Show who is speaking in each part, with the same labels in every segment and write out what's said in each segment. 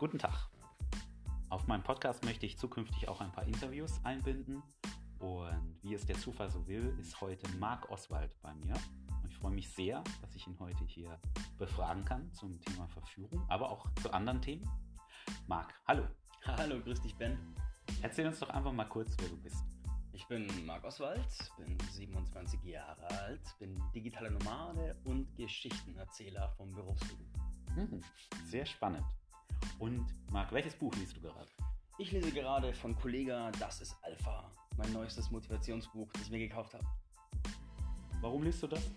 Speaker 1: Guten Tag. Auf meinem Podcast möchte ich zukünftig auch ein paar Interviews einbinden. Und wie es der Zufall so will, ist heute Marc Oswald bei mir. Und ich freue mich sehr, dass ich ihn heute hier befragen kann zum Thema Verführung, aber auch zu anderen Themen. Marc, hallo.
Speaker 2: Hallo, grüß dich, Ben.
Speaker 1: Erzähl uns doch einfach mal kurz, wer du bist.
Speaker 2: Ich bin Marc Oswald, bin 27 Jahre alt, bin digitaler Nomade und Geschichtenerzähler vom Berufsleben.
Speaker 1: Mhm, sehr spannend. Und Marc, welches Buch liest du gerade?
Speaker 2: Ich lese gerade von Kollega Das ist Alpha, mein neuestes Motivationsbuch, das ich mir gekauft habe.
Speaker 1: Warum liest du das?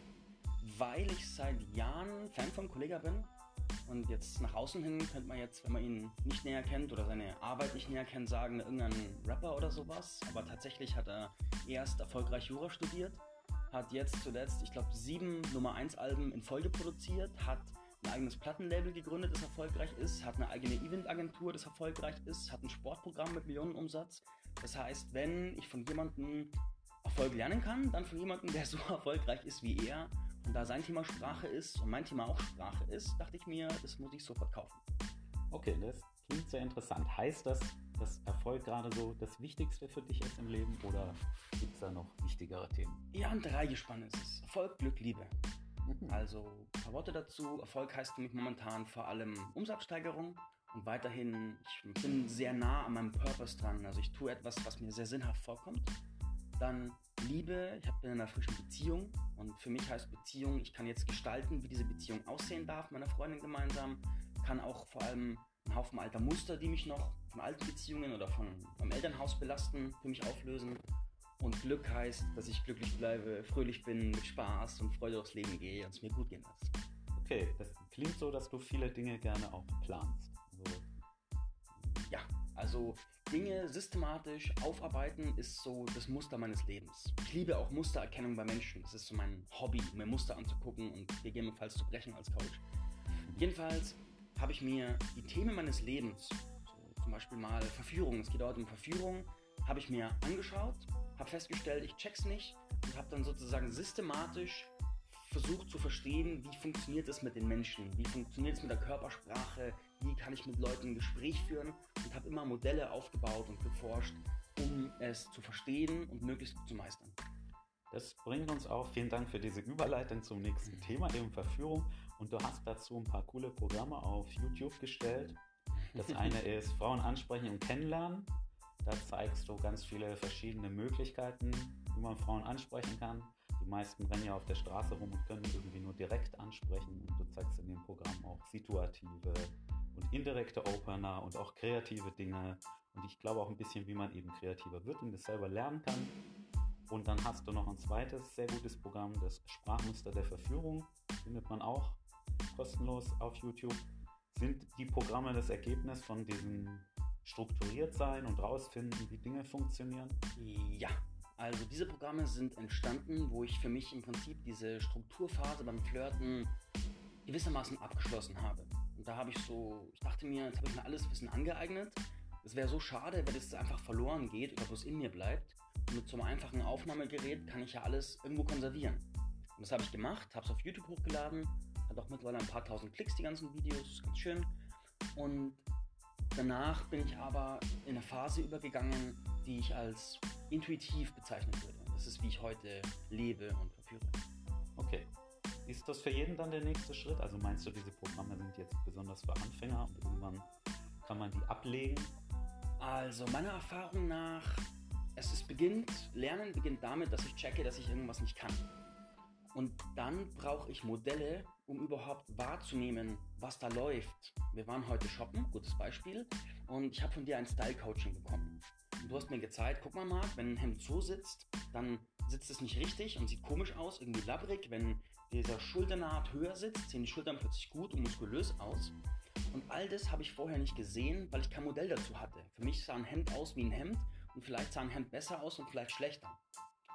Speaker 2: Weil ich seit Jahren Fan von Kollega bin und jetzt nach außen hin könnte man jetzt, wenn man ihn nicht näher kennt oder seine Arbeit nicht näher kennt, sagen, irgendein Rapper oder sowas. Aber tatsächlich hat er erst erfolgreich Jura studiert, hat jetzt zuletzt, ich glaube, sieben Nummer 1 Alben in Folge produziert, hat ein eigenes Plattenlabel gegründet, das erfolgreich ist, hat eine eigene Eventagentur, das erfolgreich ist, hat ein Sportprogramm mit Millionenumsatz. Das heißt, wenn ich von jemandem Erfolg lernen kann, dann von jemandem, der so erfolgreich ist wie er. Und da sein Thema Sprache ist und mein Thema auch Sprache ist, dachte ich mir, das muss ich sofort kaufen.
Speaker 1: Okay, das klingt sehr interessant. Heißt das, dass Erfolg gerade so das Wichtigste für dich ist im Leben oder gibt es da noch wichtigere Themen?
Speaker 2: Ja, ein Dreigespann ist es. Erfolg, Glück, Liebe. Also ein paar Worte dazu. Erfolg heißt für mich momentan vor allem Umsatzsteigerung und weiterhin, ich bin sehr nah an meinem Purpose dran. Also ich tue etwas, was mir sehr sinnhaft vorkommt. Dann Liebe, ich bin in einer frischen Beziehung und für mich heißt Beziehung, ich kann jetzt gestalten, wie diese Beziehung aussehen darf, meiner Freundin gemeinsam, kann auch vor allem einen Haufen alter Muster, die mich noch von alten Beziehungen oder von meinem Elternhaus belasten, für mich auflösen. Und Glück heißt, dass ich glücklich bleibe, fröhlich bin, mit Spaß und Freude durchs Leben gehe und es mir gut gehen lässt.
Speaker 1: Okay, das klingt so, dass du viele Dinge gerne auch planst. Also
Speaker 2: ja, also Dinge systematisch aufarbeiten ist so das Muster meines Lebens. Ich liebe auch Mustererkennung bei Menschen. Das ist so mein Hobby, mir Muster anzugucken und gegebenenfalls zu brechen als Coach. Jedenfalls habe ich mir die Themen meines Lebens, so zum Beispiel mal Verführung, es geht heute um Verführung, habe ich mir angeschaut habe festgestellt, ich check's nicht und habe dann sozusagen systematisch versucht zu verstehen, wie funktioniert es mit den Menschen, wie funktioniert es mit der Körpersprache, wie kann ich mit Leuten ein Gespräch führen und habe immer Modelle aufgebaut und geforscht, um es zu verstehen und möglichst gut zu meistern.
Speaker 1: Das bringt uns auch, vielen Dank für diese Überleitung zum nächsten Thema, eben Verführung. Und du hast dazu ein paar coole Programme auf YouTube gestellt. Das eine ist Frauen ansprechen und kennenlernen. Da zeigst du ganz viele verschiedene Möglichkeiten, wie man Frauen ansprechen kann. Die meisten rennen ja auf der Straße rum und können irgendwie nur direkt ansprechen. Und du zeigst in dem Programm auch situative und indirekte Opener und auch kreative Dinge. Und ich glaube auch ein bisschen, wie man eben kreativer wird und das selber lernen kann. Und dann hast du noch ein zweites sehr gutes Programm, das Sprachmuster der Verführung. Findet man auch kostenlos auf YouTube. Sind die Programme das Ergebnis von diesen strukturiert sein und rausfinden, wie Dinge funktionieren?
Speaker 2: Ja, also diese Programme sind entstanden, wo ich für mich im Prinzip diese Strukturphase beim Flirten gewissermaßen abgeschlossen habe. Und da habe ich so, ich dachte mir, jetzt habe ich mir alles Wissen angeeignet. Es wäre so schade, wenn es einfach verloren geht oder bloß in mir bleibt. Und mit so einem einfachen Aufnahmegerät kann ich ja alles irgendwo konservieren. Und das habe ich gemacht, habe es auf YouTube hochgeladen, hat auch mittlerweile ein paar tausend Klicks, die ganzen Videos, ganz schön. Und Danach bin ich aber in eine Phase übergegangen, die ich als intuitiv bezeichnen würde. Das ist, wie ich heute lebe und verführe.
Speaker 1: Okay. Ist das für jeden dann der nächste Schritt? Also meinst du, diese Programme sind jetzt besonders für Anfänger und irgendwann kann man die ablegen?
Speaker 2: Also meiner Erfahrung nach, es ist beginnt, Lernen beginnt damit, dass ich checke, dass ich irgendwas nicht kann. Und dann brauche ich Modelle, um überhaupt wahrzunehmen, was da läuft. Wir waren heute shoppen, gutes Beispiel, und ich habe von dir ein Style-Coaching bekommen. Und du hast mir gezeigt, guck mal, Marc, wenn ein Hemd so sitzt, dann sitzt es nicht richtig und sieht komisch aus, irgendwie labbrig. Wenn dieser Schulternaht höher sitzt, sehen die Schultern plötzlich gut und muskulös aus. Und all das habe ich vorher nicht gesehen, weil ich kein Modell dazu hatte. Für mich sah ein Hemd aus wie ein Hemd und vielleicht sah ein Hemd besser aus und vielleicht schlechter.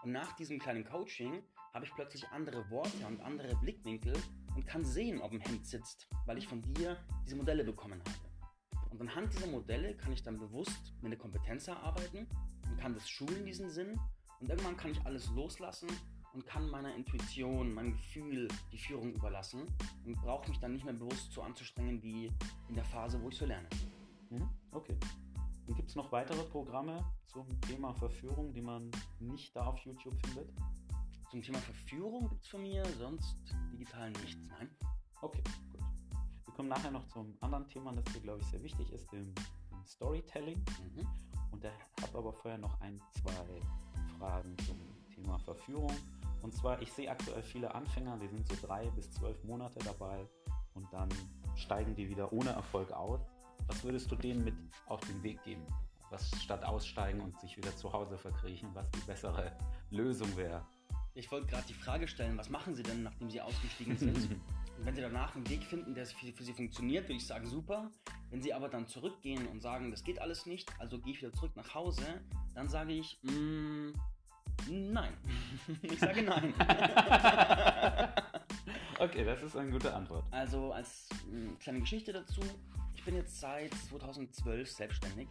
Speaker 2: Und nach diesem kleinen Coaching habe ich plötzlich andere Worte und andere Blickwinkel und kann sehen, ob ein Hemd sitzt, weil ich von dir diese Modelle bekommen habe. Und anhand dieser Modelle kann ich dann bewusst meine Kompetenz erarbeiten und kann das schulen, diesen Sinn. Und irgendwann kann ich alles loslassen und kann meiner Intuition, meinem Gefühl die Führung überlassen und brauche mich dann nicht mehr bewusst so anzustrengen wie in der Phase, wo ich so lerne.
Speaker 1: Mhm, okay. Und gibt es noch weitere Programme zum Thema Verführung, die man nicht da auf YouTube findet?
Speaker 2: Zum Thema Verführung gibt es von mir sonst digital nichts, nein.
Speaker 1: Okay, gut. Wir kommen nachher noch zum anderen Thema, das dir, glaube ich, sehr wichtig ist, dem, dem Storytelling.
Speaker 2: Mhm.
Speaker 1: Und da habe aber vorher noch ein, zwei Fragen zum Thema Verführung. Und zwar, ich sehe aktuell viele Anfänger, die sind so drei bis zwölf Monate dabei und dann steigen die wieder ohne Erfolg aus. Was würdest du denen mit auf den Weg geben? Was statt aussteigen und sich wieder zu Hause verkriechen, was die bessere Lösung wäre?
Speaker 2: Ich wollte gerade die Frage stellen, was machen Sie denn, nachdem Sie ausgestiegen sind? und wenn Sie danach einen Weg finden, der für, für Sie funktioniert, würde ich sagen, super. Wenn Sie aber dann zurückgehen und sagen, das geht alles nicht, also gehe ich wieder zurück nach Hause, dann sage ich, mm, nein. ich sage nein.
Speaker 1: okay, das ist eine gute Antwort.
Speaker 2: Also als mh, kleine Geschichte dazu, ich bin jetzt seit 2012 selbstständig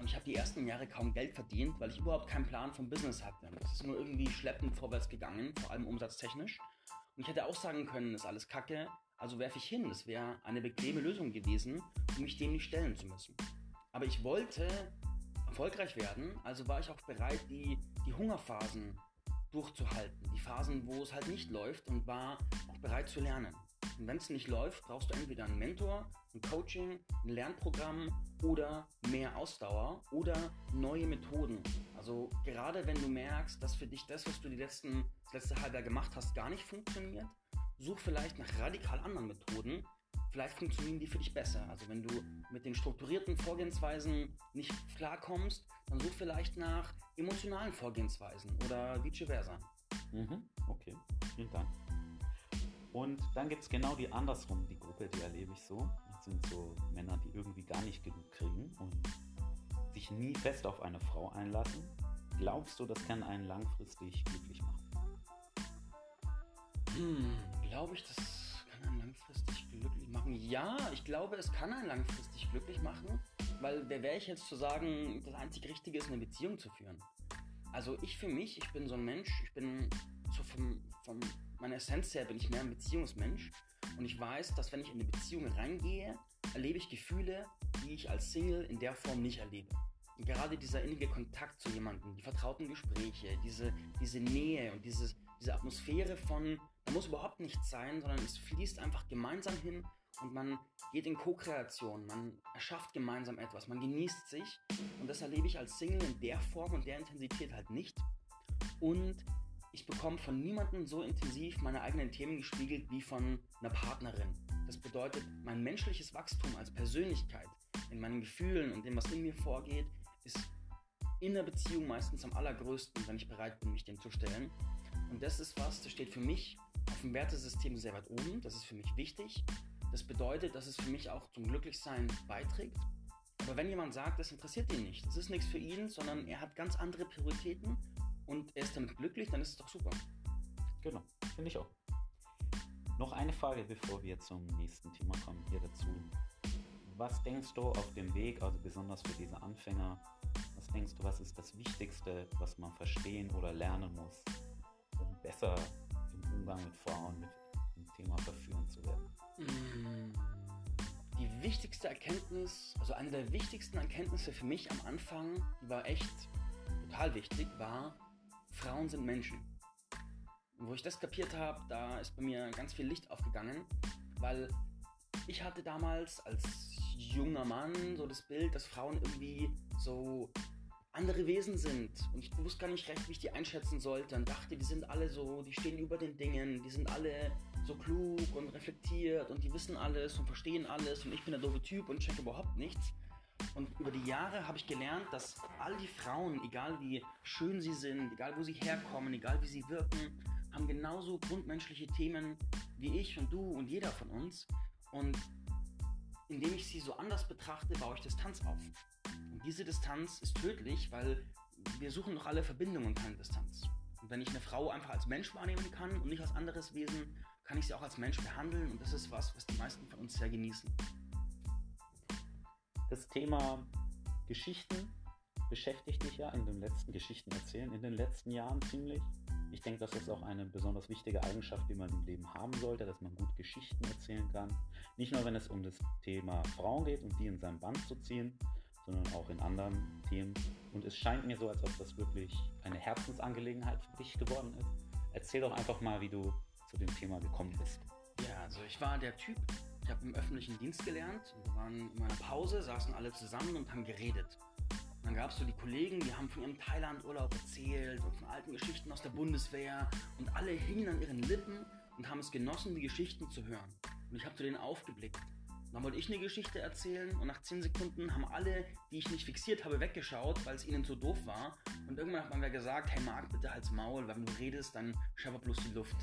Speaker 2: und ich habe die ersten Jahre kaum Geld verdient, weil ich überhaupt keinen Plan vom Business hatte. Das ist nur irgendwie schleppend vorwärts gegangen, vor allem umsatztechnisch. Und ich hätte auch sagen können, das ist alles Kacke, also werfe ich hin. Das wäre eine bequeme Lösung gewesen, um mich dem nicht stellen zu müssen. Aber ich wollte erfolgreich werden, also war ich auch bereit, die, die Hungerphasen durchzuhalten. Die Phasen, wo es halt nicht läuft und war auch bereit zu lernen. Und wenn es nicht läuft, brauchst du entweder einen Mentor, ein Coaching, ein Lernprogramm oder mehr Ausdauer oder neue Methoden. Also gerade wenn du merkst, dass für dich das, was du die letzten, das letzte halbe Jahr gemacht hast, gar nicht funktioniert, such vielleicht nach radikal anderen Methoden. Vielleicht funktionieren die für dich besser. Also wenn du mit den strukturierten Vorgehensweisen nicht klarkommst, dann such vielleicht nach emotionalen Vorgehensweisen oder vice versa.
Speaker 1: Mhm, okay, vielen Dank. Und dann gibt es genau die andersrum, die Gruppe, die erlebe ich so. Sind so Männer, die irgendwie gar nicht genug kriegen und sich nie fest auf eine Frau einlassen. Glaubst du, das kann einen langfristig glücklich machen?
Speaker 2: Hm, glaube ich, das kann einen langfristig glücklich machen? Ja, ich glaube, es kann einen langfristig glücklich machen, weil wer wäre ich jetzt zu sagen, das einzig Richtige ist, eine Beziehung zu führen? Also ich für mich, ich bin so ein Mensch, ich bin so vom, vom meiner Essenz her bin ich mehr ein Beziehungsmensch und ich weiß, dass wenn ich in eine Beziehung reingehe, erlebe ich Gefühle, die ich als Single in der Form nicht erlebe. Und gerade dieser innige Kontakt zu jemandem, die vertrauten Gespräche, diese, diese Nähe und dieses, diese Atmosphäre von, da muss überhaupt nichts sein, sondern es fließt einfach gemeinsam hin und man geht in Co-Kreation, man erschafft gemeinsam etwas, man genießt sich und das erlebe ich als Single in der Form und der Intensität halt nicht. Und ich bekomme von niemandem so intensiv meine eigenen Themen gespiegelt wie von einer Partnerin. Das bedeutet, mein menschliches Wachstum als Persönlichkeit, in meinen Gefühlen und dem, was in mir vorgeht, ist in der Beziehung meistens am allergrößten, wenn ich bereit bin, mich dem zu stellen. Und das ist was, das steht für mich auf dem Wertesystem sehr weit oben. Das ist für mich wichtig. Das bedeutet, dass es für mich auch zum Glücklichsein beiträgt. Aber wenn jemand sagt, das interessiert ihn nicht, das ist nichts für ihn, sondern er hat ganz andere Prioritäten und er ist damit glücklich, dann ist es doch super.
Speaker 1: Genau, finde ich auch. Noch eine Frage, bevor wir zum nächsten Thema kommen, hier dazu. Was denkst du auf dem Weg, also besonders für diese Anfänger, was denkst du, was ist das Wichtigste, was man verstehen oder lernen muss, um besser im Umgang mit Frauen, mit dem Thema verführen zu werden?
Speaker 2: Mm, die wichtigste Erkenntnis, also eine der wichtigsten Erkenntnisse für mich am Anfang, die war echt total wichtig, war, Frauen sind Menschen. Und wo ich das kapiert habe, da ist bei mir ganz viel Licht aufgegangen, weil ich hatte damals als junger Mann so das Bild, dass Frauen irgendwie so andere Wesen sind. Und ich wusste gar nicht recht, wie ich die einschätzen sollte. Und dachte, die sind alle so, die stehen über den Dingen, die sind alle so klug und reflektiert und die wissen alles und verstehen alles. Und ich bin der doofe Typ und checke überhaupt nichts. Und über die Jahre habe ich gelernt, dass all die Frauen, egal wie schön sie sind, egal wo sie herkommen, egal wie sie wirken, haben genauso grundmenschliche Themen wie ich und du und jeder von uns. Und indem ich sie so anders betrachte, baue ich Distanz auf. Und diese Distanz ist tödlich, weil wir suchen doch alle Verbindung und keine Distanz. Und wenn ich eine Frau einfach als Mensch wahrnehmen kann und nicht als anderes Wesen, kann ich sie auch als Mensch behandeln. Und das ist was, was die meisten von uns sehr genießen.
Speaker 1: Das Thema Geschichten beschäftigt dich ja in den letzten Geschichten erzählen, in den letzten Jahren ziemlich. Ich denke, das ist auch eine besonders wichtige Eigenschaft, die man im Leben haben sollte, dass man gut Geschichten erzählen kann. Nicht nur, wenn es um das Thema Frauen geht und die in seinem Band zu ziehen, sondern auch in anderen Themen. Und es scheint mir so, als ob das wirklich eine Herzensangelegenheit für dich geworden ist. Erzähl doch einfach mal, wie du zu dem Thema gekommen bist.
Speaker 2: Ja, also ich war der Typ, ich habe im öffentlichen Dienst gelernt. Wir waren in meiner Pause, saßen alle zusammen und haben geredet. Und dann gab es so die Kollegen, die haben von ihrem Thailand-Urlaub erzählt und von alten Geschichten aus der Bundeswehr. Und alle hingen an ihren Lippen und haben es genossen, die Geschichten zu hören. Und ich habe zu denen aufgeblickt. Und dann wollte ich eine Geschichte erzählen und nach 10 Sekunden haben alle, die ich nicht fixiert habe, weggeschaut, weil es ihnen zu doof war. Und irgendwann hat man mir gesagt, hey Marc, bitte halt's Maul, weil wenn du redest, dann scheppert bloß die Luft.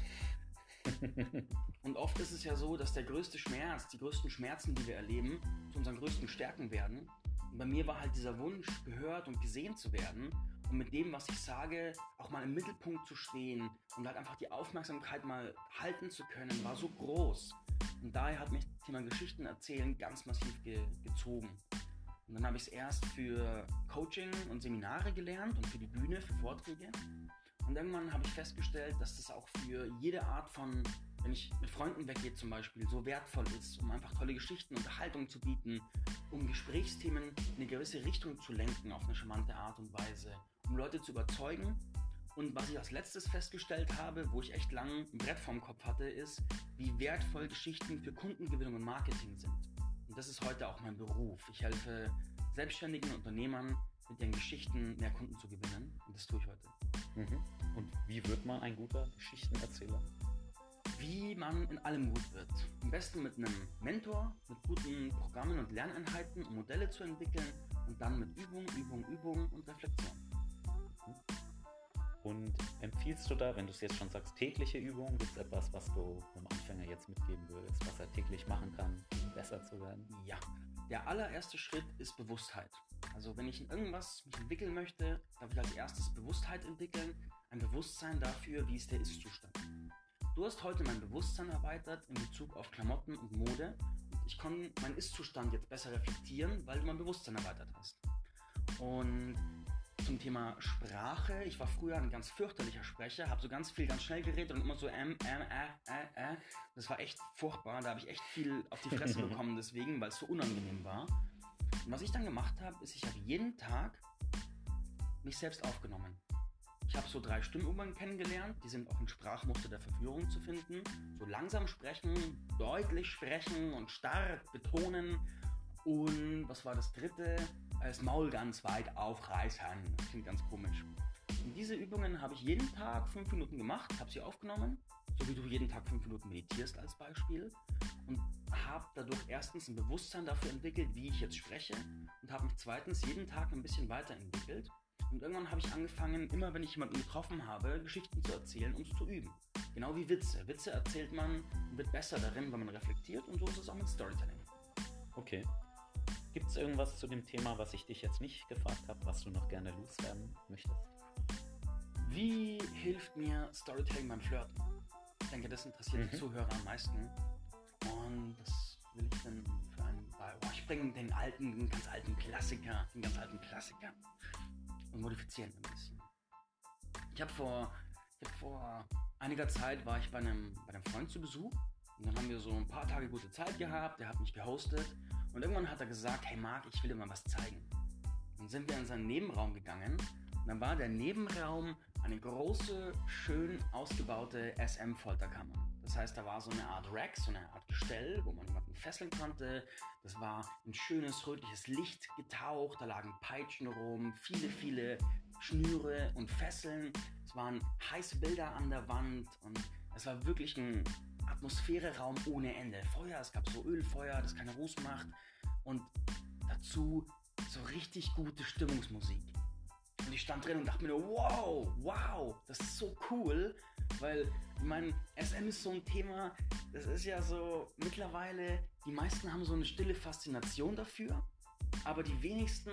Speaker 2: Und oft ist es ja so, dass der größte Schmerz, die größten Schmerzen, die wir erleben, zu unseren größten Stärken werden. Und bei mir war halt dieser Wunsch, gehört und gesehen zu werden und mit dem, was ich sage, auch mal im Mittelpunkt zu stehen und halt einfach die Aufmerksamkeit mal halten zu können, war so groß. Und daher hat mich das Thema Geschichten erzählen ganz massiv ge gezogen. Und dann habe ich es erst für Coaching und Seminare gelernt und für die Bühne, für Vorträge. Und irgendwann habe ich festgestellt, dass das auch für jede Art von, wenn ich mit Freunden weggehe zum Beispiel, so wertvoll ist, um einfach tolle Geschichten, Unterhaltung zu bieten, um Gesprächsthemen in eine gewisse Richtung zu lenken auf eine charmante Art und Weise, um Leute zu überzeugen und was ich als letztes festgestellt habe, wo ich echt lang ein Brett vorm Kopf hatte, ist, wie wertvoll Geschichten für Kundengewinnung und Marketing sind. Und das ist heute auch mein Beruf. Ich helfe selbstständigen Unternehmern, mit ihren Geschichten mehr Kunden zu gewinnen. Und das tue ich heute.
Speaker 1: Mhm. Und wie wird man ein guter Geschichtenerzähler?
Speaker 2: Wie man in allem gut wird. Am besten mit einem Mentor, mit guten Programmen und Lerneinheiten, um Modelle zu entwickeln und dann mit Übung, Übung, Übung und Reflexion.
Speaker 1: Und empfiehlst du da, wenn du es jetzt schon sagst, tägliche Übungen, gibt es etwas, was du einem Anfänger jetzt mitgeben würdest, was er täglich machen kann, um besser zu werden?
Speaker 2: Ja, der allererste Schritt ist Bewusstheit. Also wenn ich in irgendwas mich entwickeln möchte, darf ich als erstes Bewusstheit entwickeln, ein Bewusstsein dafür, wie ist der Ist-Zustand. Du hast heute mein Bewusstsein erweitert in Bezug auf Klamotten und Mode ich kann meinen Ist-Zustand jetzt besser reflektieren, weil du mein Bewusstsein erweitert hast. Und zum Thema Sprache. Ich war früher ein ganz fürchterlicher Sprecher, habe so ganz viel ganz schnell geredet und immer so ähm, ähm, äh, äh, äh. Das war echt furchtbar. Da habe ich echt viel auf die Fresse bekommen deswegen, weil es so unangenehm war. Und was ich dann gemacht habe, ist, ich habe jeden Tag mich selbst aufgenommen. Ich habe so drei Stimmübungen kennengelernt, die sind auch in Sprachmuster der Verführung zu finden. So langsam sprechen, deutlich sprechen und stark betonen. Und was war das dritte? Das Maul ganz weit aufreißen. Das klingt ganz komisch. Und diese Übungen habe ich jeden Tag fünf Minuten gemacht, habe sie aufgenommen, so wie du jeden Tag fünf Minuten meditierst als Beispiel. Und habe dadurch erstens ein Bewusstsein dafür entwickelt, wie ich jetzt spreche und habe mich zweitens jeden Tag ein bisschen weiterentwickelt. Und irgendwann habe ich angefangen, immer wenn ich jemanden getroffen habe, Geschichten zu erzählen, es zu üben. Genau wie Witze. Witze erzählt man und wird besser darin, wenn man reflektiert und so ist es auch mit Storytelling.
Speaker 1: Okay. Gibt es irgendwas zu dem Thema, was ich dich jetzt nicht gefragt habe, was du noch gerne loswerden möchtest?
Speaker 2: Wie hilft mir Storytelling beim Flirten? Ich denke, das interessiert mhm. die Zuhörer am meisten. Und das will ich dann für einen. Oh, ich bringe den alten, den ganz alten Klassiker, den ganz alten Klassiker und modifizieren ein bisschen. Ich habe vor, hab vor einiger Zeit war ich bei einem, bei einem Freund zu Besuch und dann haben wir so ein paar Tage gute Zeit gehabt. Der hat mich gehostet und irgendwann hat er gesagt, hey Marc, ich will dir mal was zeigen. Dann sind wir in seinen Nebenraum gegangen und dann war der Nebenraum eine große, schön ausgebaute SM-Folterkammer. Das heißt, da war so eine Art Rack, so eine Art Gestell, wo man jemanden fesseln konnte. Das war in schönes rötliches Licht getaucht, da lagen Peitschen rum, viele, viele Schnüre und Fesseln. Es waren heiße Bilder an der Wand und es war wirklich ein Atmosphäreraum ohne Ende. Feuer, es gab so Ölfeuer, das keine Ruß macht. Und dazu so richtig gute Stimmungsmusik. Und ich stand drin und dachte mir nur, wow, wow, das ist so cool. Weil, ich meine, SM ist so ein Thema, das ist ja so mittlerweile, die meisten haben so eine stille Faszination dafür. Aber die wenigsten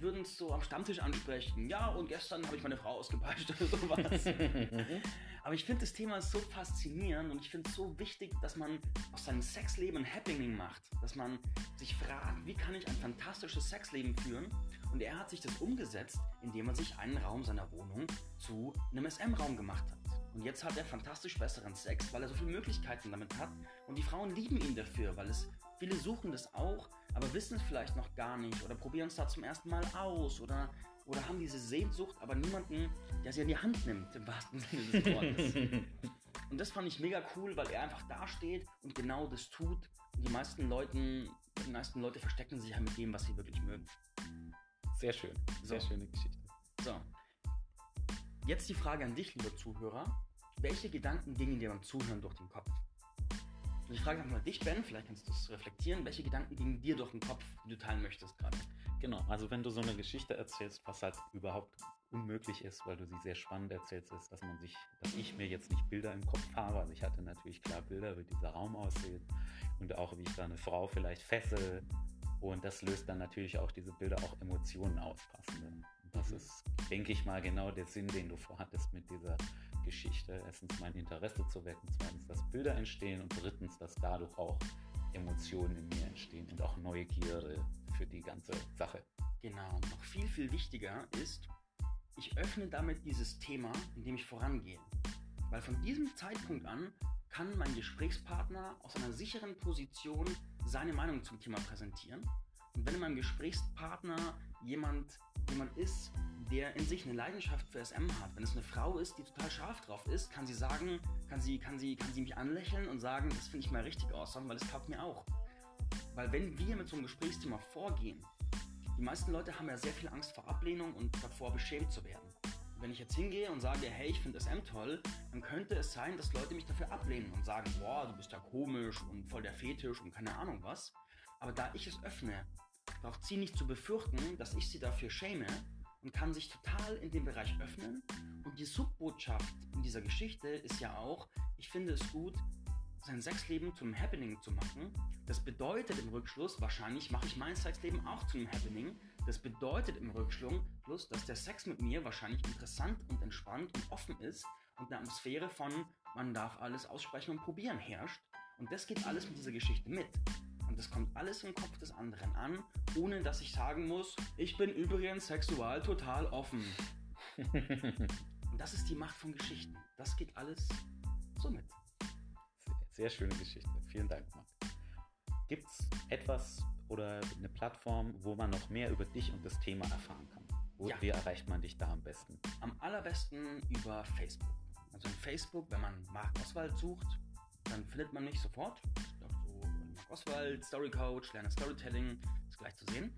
Speaker 2: würden es so am Stammtisch ansprechen. Ja, und gestern habe ich meine Frau ausgepeitscht oder sowas. aber ich finde das Thema so faszinierend und ich finde es so wichtig, dass man aus seinem Sexleben ein Happening macht. Dass man sich fragt, wie kann ich ein fantastisches Sexleben führen? Und er hat sich das umgesetzt, indem er sich einen Raum seiner Wohnung zu einem SM-Raum gemacht hat. Und jetzt hat er fantastisch besseren Sex, weil er so viele Möglichkeiten damit hat. Und die Frauen lieben ihn dafür, weil es viele suchen das auch, aber wissen es vielleicht noch gar nicht oder probieren es da zum ersten Mal aus oder, oder haben diese Sehnsucht, aber niemanden, der sie an die Hand nimmt, im wahrsten Sinne des Wortes. und das fand ich mega cool, weil er einfach dasteht und genau das tut. Und die meisten Leuten, die meisten Leute verstecken sich ja mit dem, was sie wirklich mögen.
Speaker 1: Sehr schön. Sehr so. schöne Geschichte.
Speaker 2: So. Jetzt die Frage an dich, lieber Zuhörer. Welche Gedanken gingen dir beim Zuhören durch den Kopf? Und ich frage mal dich, Ben, vielleicht kannst du es reflektieren. Welche Gedanken gingen dir durch den Kopf, die du teilen möchtest gerade?
Speaker 1: Genau, also wenn du so eine Geschichte erzählst, was halt überhaupt unmöglich ist, weil du sie sehr spannend erzählst, ist, dass man sich, dass ich mir jetzt nicht Bilder im Kopf habe. Also ich hatte natürlich klar Bilder, wie dieser Raum aussieht und auch wie ich da eine Frau vielleicht fessel. Und das löst dann natürlich auch diese Bilder auch Emotionen aus, passende. Und das ist, denke ich mal, genau der Sinn, den du vorhattest mit dieser Geschichte. Erstens mein Interesse zu wecken, zweitens, dass Bilder entstehen und drittens, dass dadurch auch Emotionen in mir entstehen und auch Neugierde für die ganze Sache.
Speaker 2: Genau, noch viel, viel wichtiger ist, ich öffne damit dieses Thema, indem ich vorangehe. Weil von diesem Zeitpunkt an kann mein Gesprächspartner aus einer sicheren Position seine Meinung zum Thema präsentieren. Und wenn in meinem Gesprächspartner jemand, jemand ist, der in sich eine Leidenschaft für SM hat. Wenn es eine Frau ist, die total scharf drauf ist, kann sie sagen, kann sie, kann sie, kann sie mich anlächeln und sagen, das finde ich mal richtig awesome, weil es taugt mir auch. Weil wenn wir mit so einem Gesprächsthema vorgehen, die meisten Leute haben ja sehr viel Angst vor Ablehnung und davor beschämt zu werden. Wenn ich jetzt hingehe und sage, hey, ich finde SM toll, dann könnte es sein, dass Leute mich dafür ablehnen und sagen, boah, du bist ja komisch und voll der Fetisch und keine Ahnung was. Aber da ich es öffne, braucht sie nicht zu befürchten, dass ich sie dafür schäme, und kann sich total in dem Bereich öffnen. Und die Subbotschaft in dieser Geschichte ist ja auch, ich finde es gut, sein Sexleben zu einem Happening zu machen. Das bedeutet im Rückschluss, wahrscheinlich mache ich mein Sexleben auch zu einem Happening. Das bedeutet im Rückschluss, dass der Sex mit mir wahrscheinlich interessant und entspannt und offen ist und eine Atmosphäre von man darf alles aussprechen und probieren herrscht. Und das geht alles mit dieser Geschichte mit. Und das kommt alles im Kopf des anderen an, ohne dass ich sagen muss, ich bin übrigens sexual total offen. Und das ist die Macht von Geschichten. Das geht alles so mit.
Speaker 1: Sehr, schöne Geschichte. Vielen Dank, Marc. Gibt es etwas oder eine Plattform, wo man noch mehr über dich und das Thema erfahren kann? Wo, ja. Wie erreicht man dich da am besten?
Speaker 2: Am allerbesten über Facebook. Also in Facebook, wenn man Marc Oswald sucht, dann findet man mich sofort. Oswald, Story Coach, lerne Storytelling, ist gleich zu sehen.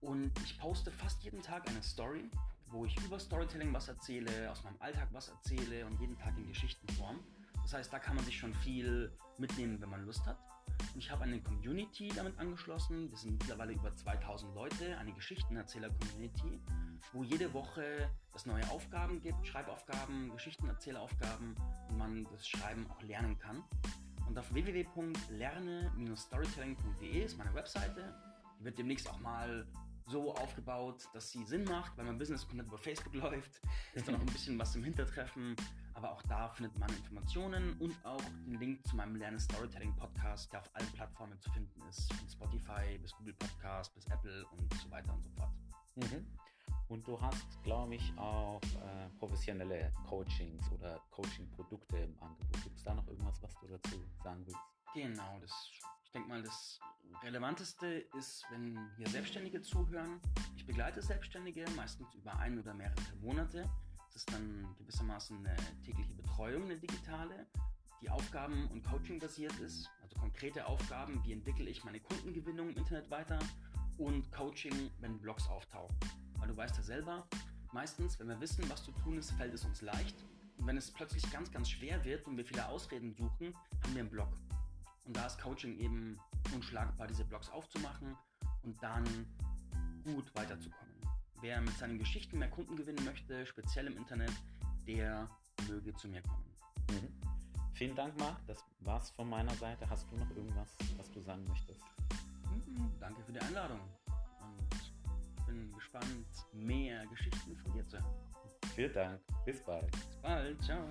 Speaker 2: Und ich poste fast jeden Tag eine Story, wo ich über Storytelling was erzähle, aus meinem Alltag was erzähle und jeden Tag in Geschichtenform. Das heißt, da kann man sich schon viel mitnehmen, wenn man Lust hat. Und ich habe eine Community damit angeschlossen. Wir sind mittlerweile über 2000 Leute, eine Geschichtenerzähler-Community, wo jede Woche es neue Aufgaben gibt, Schreibaufgaben, Geschichtenerzähleraufgaben und man das Schreiben auch lernen kann. Und auf www.lerne-storytelling.de ist meine Webseite. Die wird demnächst auch mal so aufgebaut, dass sie Sinn macht, weil mein Business komplett über Facebook läuft. Ist dann noch ein bisschen was im Hintertreffen. Aber auch da findet man Informationen und auch den Link zu meinem Lerne Storytelling Podcast, der auf allen Plattformen zu finden ist. Von Spotify bis Google Podcast bis Apple und so weiter und so fort.
Speaker 1: Mhm. Und du hast, glaube ich, auch äh, professionelle Coachings oder Coaching-Produkte im Angebot. Gibt es da noch irgendwas, was du dazu sagen willst?
Speaker 2: Genau, das, ich denke mal, das Relevanteste ist, wenn hier Selbstständige zuhören. Ich begleite Selbstständige meistens über ein oder mehrere Monate. Das ist dann gewissermaßen eine tägliche Betreuung, eine digitale, die Aufgaben- und Coaching basiert ist. Also konkrete Aufgaben, wie entwickle ich meine Kundengewinnung im Internet weiter und Coaching, wenn Blogs auftauchen. Weil du weißt ja selber, meistens, wenn wir wissen, was zu tun ist, fällt es uns leicht. Und wenn es plötzlich ganz, ganz schwer wird und wir viele Ausreden suchen, haben wir einen Blog. Und da ist Coaching eben unschlagbar, diese Blogs aufzumachen und dann gut weiterzukommen. Wer mit seinen Geschichten mehr Kunden gewinnen möchte, speziell im Internet, der möge zu mir kommen.
Speaker 1: Mhm. Vielen Dank, Marc. Das war's von meiner Seite. Hast du noch irgendwas, was du sagen möchtest?
Speaker 2: Mhm, danke für die Einladung. Und gespannt, mehr Geschichten von dir zu hören.
Speaker 1: Vielen Dank. Bis bald.
Speaker 2: Bis bald. Ciao.